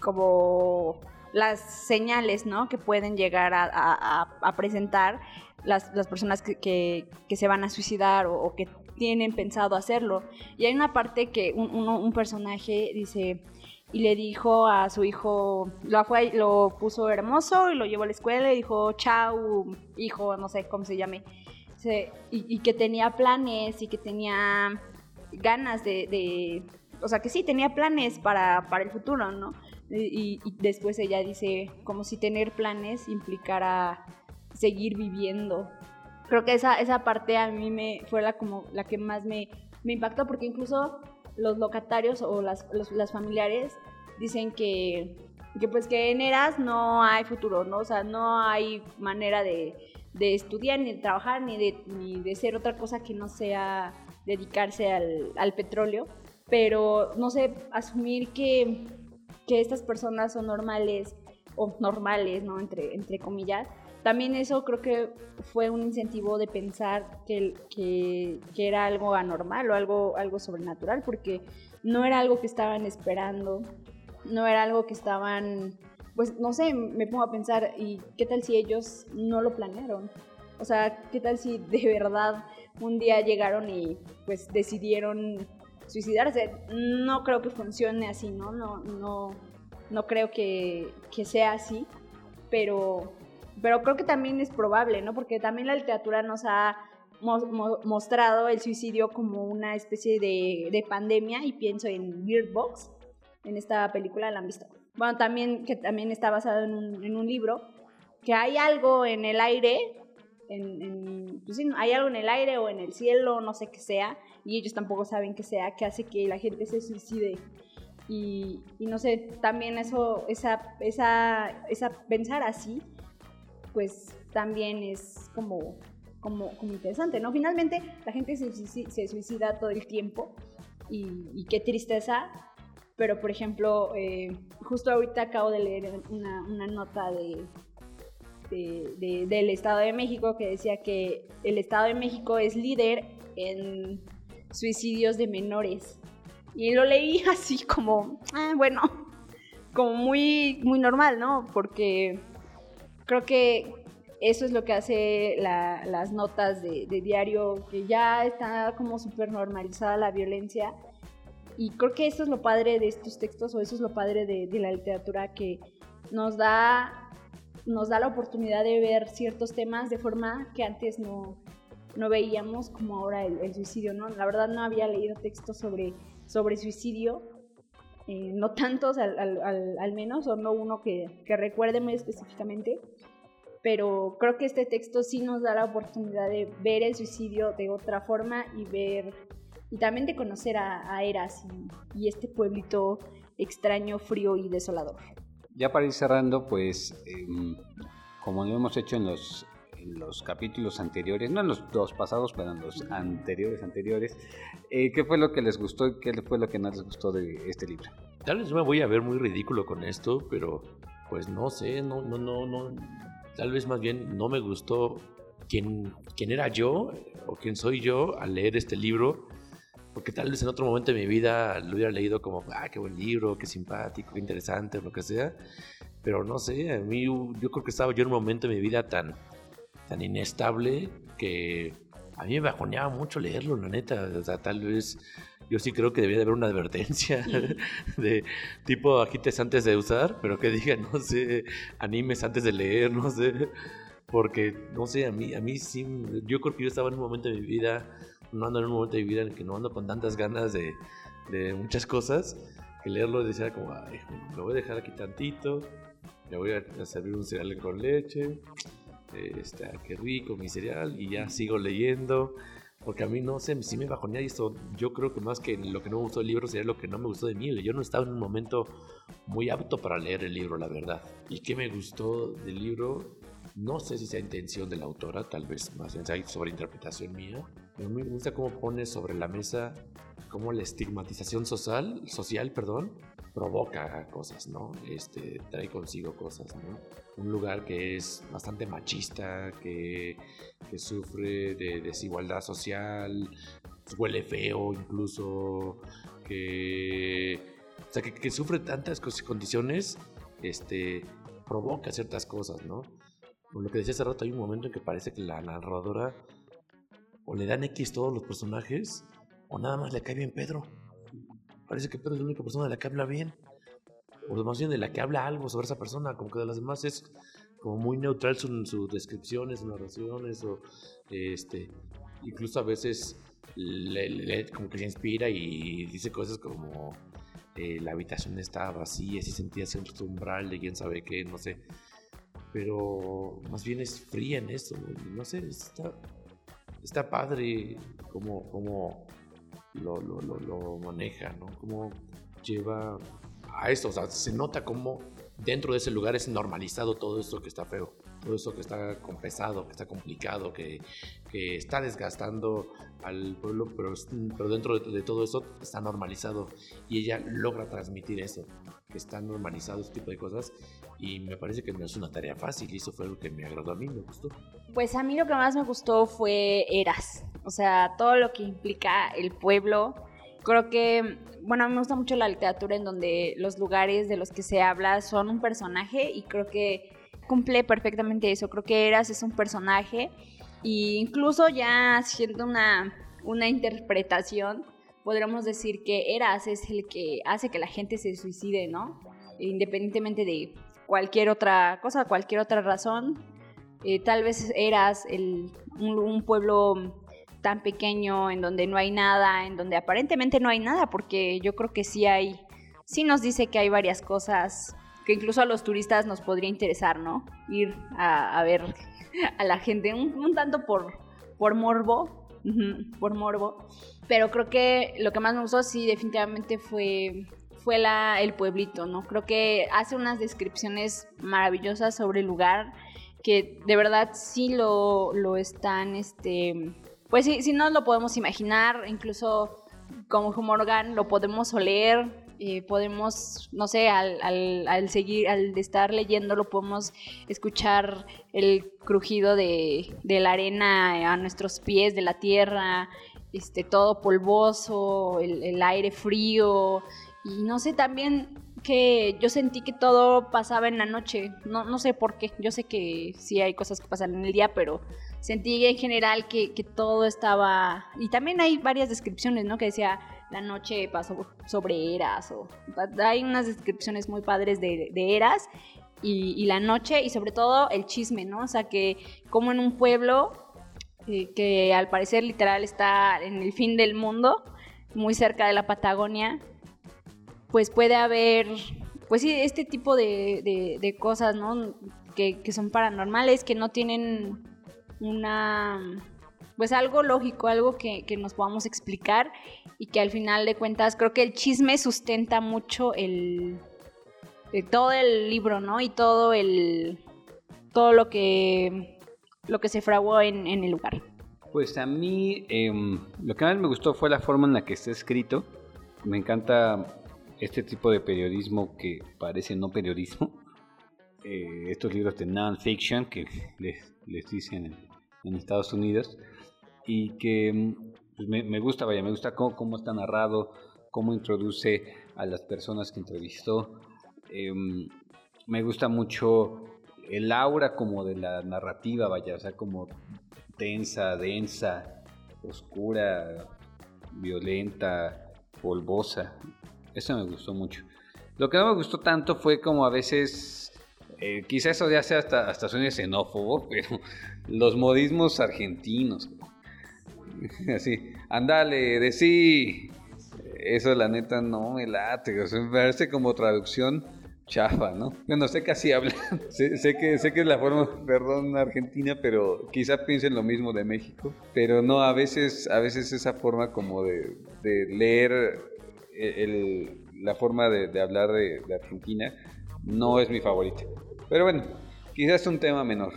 como las señales ¿no? que pueden llegar a, presentar las, personas que, se van a suicidar o, que tienen pensado hacerlo. Y hay una parte que un, personaje dice y le dijo a su hijo, lo, fue, lo puso hermoso y lo llevó a la escuela y dijo, chao, hijo, no sé cómo se llame. y, que tenía planes y que tenía ganas de, o sea, que sí, tenía planes para, para el futuro, ¿no? Y, después ella dice, como si tener planes implicara seguir viviendo. Creo que esa, esa parte a mí me fue la, como, la que más me, me impactó, porque incluso los locatarios o las, las familiares dicen que, que, pues que en Eras no hay futuro, ¿no? O sea, no hay manera de, de estudiar, ni de trabajar, ni de, ni de ser otra cosa que no sea dedicarse al, al petróleo. Pero, no sé, asumir que que estas personas son normales o normales, ¿no? Entre, entre comillas. También eso creo que fue un incentivo de pensar que, que, que, era algo anormal o algo, algo sobrenatural, porque no era algo que estaban esperando, no era algo que estaban, pues no sé, me pongo a pensar, ¿y qué tal si ellos no lo planearon? O sea, ¿qué tal si de (laughs) verdad un día llegaron y pues decidieron suicidarse. No creo que funcione así, ¿no? No, no, no creo que, sea así, pero, pero creo que también es probable, ¿no? Porque también la literatura nos ha mostrado el suicidio como una especie de, pandemia y pienso en Bird Box, en esta película, ¿la han visto? Bueno, también, que también está basado en un, en un libro, que hay algo en el aire en, pues hay algo en el aire o en el cielo, no sé qué sea, y ellos tampoco saben qué sea, que hace que la gente se suicide. Y, no sé, también eso, esa, esa, esa, pensar así, pues también es como, como, como interesante, ¿no? Finalmente la gente se, se suicida todo el tiempo y, qué tristeza, pero por ejemplo, eh, justo ahorita acabo de leer una, una nota de, del Estado de México que decía que el Estado de México es líder en suicidios de menores. Y lo leí (laughs) así como, ah, bueno, como muy, muy normal, ¿no? Porque creo que eso es lo que hace las notas de, diario, que ya está como súper normalizada la violencia Y creo que eso es lo padre de estos textos o eso es lo padre de, de la literatura que nos da, nos da la oportunidad de ver ciertos temas de forma que antes no, no veíamos como ahora el, el suicidio, ¿no? La verdad no había leído textos sobre, sobre suicidio, eh, no tantos al, al, al, menos, o no uno que, que recuerde muy específicamente, pero creo que este texto sí nos da la oportunidad de ver el suicidio de otra forma y ver, y también de conocer a, a Eras y, y este pueblito extraño, frío y desolador. Ya para ir cerrando, pues eh, como lo hemos hecho en los, en los capítulos anteriores, no en los dos pasados, pero en los anteriores anteriores, eh, ¿qué fue lo que les gustó y qué fue lo que no les gustó de este libro? Tal vez me voy a ver muy ridículo con esto, pero pues no sé, no, no, no, no, tal vez más bien no me gustó quién, quién era yo o quién soy yo al leer este libro porque tal vez en otro momento de mi vida lo hubiera leído como, ah, qué buen libro, qué simpático, qué interesante, lo que sea, pero no sé, a mí yo creo que estaba yo en un momento de mi vida tan, tan inestable que a mí me bajoneaba mucho leerlo, la neta, o sea, tal vez yo sí creo que debería de haber una advertencia (laughs) de tipo agites antes de usar, pero que diga, no sé, animes antes de leer, no sé, porque, no sé, a mí, a mí sí, yo creo que yo estaba en un momento de mi vida no ando en un momento de vida en el que no ando con tantas ganas de, muchas cosas, que leerlo y decía como, ay, me voy a dejar aquí tantito, me voy a servir un cereal con leche, este, qué rico mi cereal, y ya sigo leyendo, porque a mí no sé, si me bajonea y esto, yo creo que más que lo que no me gustó del libro sería lo que no me gustó de mí, yo no estaba en un momento muy apto para leer el libro, la verdad. ¿Y qué me gustó del libro? No sé si sea intención de la autora, tal vez más sobre interpretación mía. Pero me gusta cómo pone sobre la mesa cómo la estigmatización social, social perdón, provoca cosas, ¿no? Este, trae consigo cosas, ¿no? Un lugar que es bastante machista, que, que sufre de desigualdad social, huele feo incluso, que, o sea, que, que sufre tantas condiciones, este, provoca ciertas cosas, ¿no? Lo que decía hace rato, hay un momento en que parece que la narradora o le dan X todos los personajes o nada más le cae bien Pedro. Parece que Pedro es la única persona de la que habla bien. O más bien de la que habla algo sobre esa persona, como que de las demás es como muy neutral sus su descripciones, sus narraciones, o este, incluso a veces le, como que se inspira y dice cosas como eh, la habitación estaba vacía, si sentía cierto umbral de quién sabe qué, no sé pero más bien es fría en esto, no sé, está, está padre como, como lo, lo, lo, maneja, ¿no? Cómo lleva a esto, o sea, se nota como dentro de ese lugar es normalizado todo esto que está feo, todo eso que está pesado, que está complicado, que, que está desgastando al pueblo, pero, pero dentro de, de, todo eso está normalizado y ella logra transmitir eso, que está normalizado este tipo de cosas y me parece que no es una tarea fácil y eso fue lo que me agradó a mí, me gustó. Pues a mí lo que más me gustó fue Eras, o sea, todo lo que implica el pueblo. Creo que, bueno, a mí me gusta mucho la literatura en donde los lugares de los que se habla son un personaje y creo que cumple perfectamente eso. Creo que Eras es un personaje e incluso ya haciendo una, una interpretación, podríamos decir que Eras es el que hace que la gente se suicide, ¿no? Independientemente de cualquier otra cosa, cualquier otra razón. Eh, tal vez eras el, un, pueblo tan pequeño en donde no hay nada, en donde aparentemente no hay nada, porque yo creo que sí hay, sí nos dice que hay varias cosas que incluso a los turistas nos podría interesar, ¿no? Ir a, a ver (laughs) a la gente, un, un tanto por, por morbo, por morbo, pero creo que lo que más me gustó sí definitivamente fue fue la, el pueblito, ¿no? Creo que hace unas descripciones maravillosas sobre el lugar que de verdad sí lo, lo están, este, pues sí, sí nos lo podemos imaginar, incluso como Morgan lo podemos oler, eh, podemos, no sé, al, al, al, seguir, al estar leyendo, lo podemos escuchar el crujido de, de, la arena a nuestros pies, de la tierra, este, todo polvoso, el, el aire frío, y no sé, también que yo sentí que todo pasaba en la noche. No, no sé por qué. Yo sé que sí hay cosas que pasan en el día, pero sentí en general que, que todo estaba... Y también hay varias descripciones, ¿no? Que decía, la noche pasó sobre eras, o hay unas descripciones muy padres de, eras y, y, la noche, y sobre todo el chisme, ¿no? O sea, que como en un pueblo eh, que al parecer literal está en el fin del mundo, muy cerca de la Patagonia, pues puede haber, pues sí, este tipo de, de, cosas, ¿no? Que, que son paranormales, que no tienen una pues algo lógico, algo que, que, nos podamos explicar y que al final de cuentas creo que el chisme sustenta mucho el, el todo el libro, ¿no? Y todo el todo lo que lo que se fraguó en, en el lugar. Pues a mí eh, lo que más me gustó fue la forma en la que está escrito. Me encanta este tipo de periodismo que parece no periodismo. (laughs) Eh, estos libros de non-fiction que les, les dicen en, Estados Unidos y que pues, me, me, gusta, vaya, me gusta cómo, cómo, está narrado, cómo introduce a las personas que entrevistó. Eh, me gusta mucho el aura como de la narrativa, vaya, o sea, como tensa, densa, oscura, violenta, polvosa. Eso me gustó mucho. Lo que no me gustó tanto fue como a veces, eh, quizás eso ya sea hasta, hasta xenófobo, (laughs) pero los modismos argentinos. (laughs) Así, andale, decí. Eso la neta no me late. O sea, me parece como traducción chafa, ¿no? Bueno, sé que así hablan. (laughs) sé, que, sé que es la forma, perdón, argentina, pero quizá piensen lo mismo de México. Pero no, a veces, a veces esa forma como de leer el, la forma de, de hablar de, de Argentina no es mi favorita. Pero bueno, quizás es un tema menor.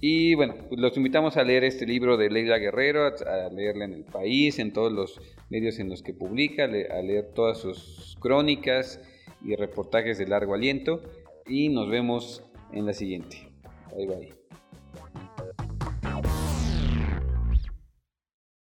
Y bueno, pues los invitamos a leer este libro de Leila Guerrero, a leerla en el país, en todos los medios en los que publica, a leer todas sus crónicas y reportajes de largo aliento. Y nos vemos en la siguiente. Bye bye.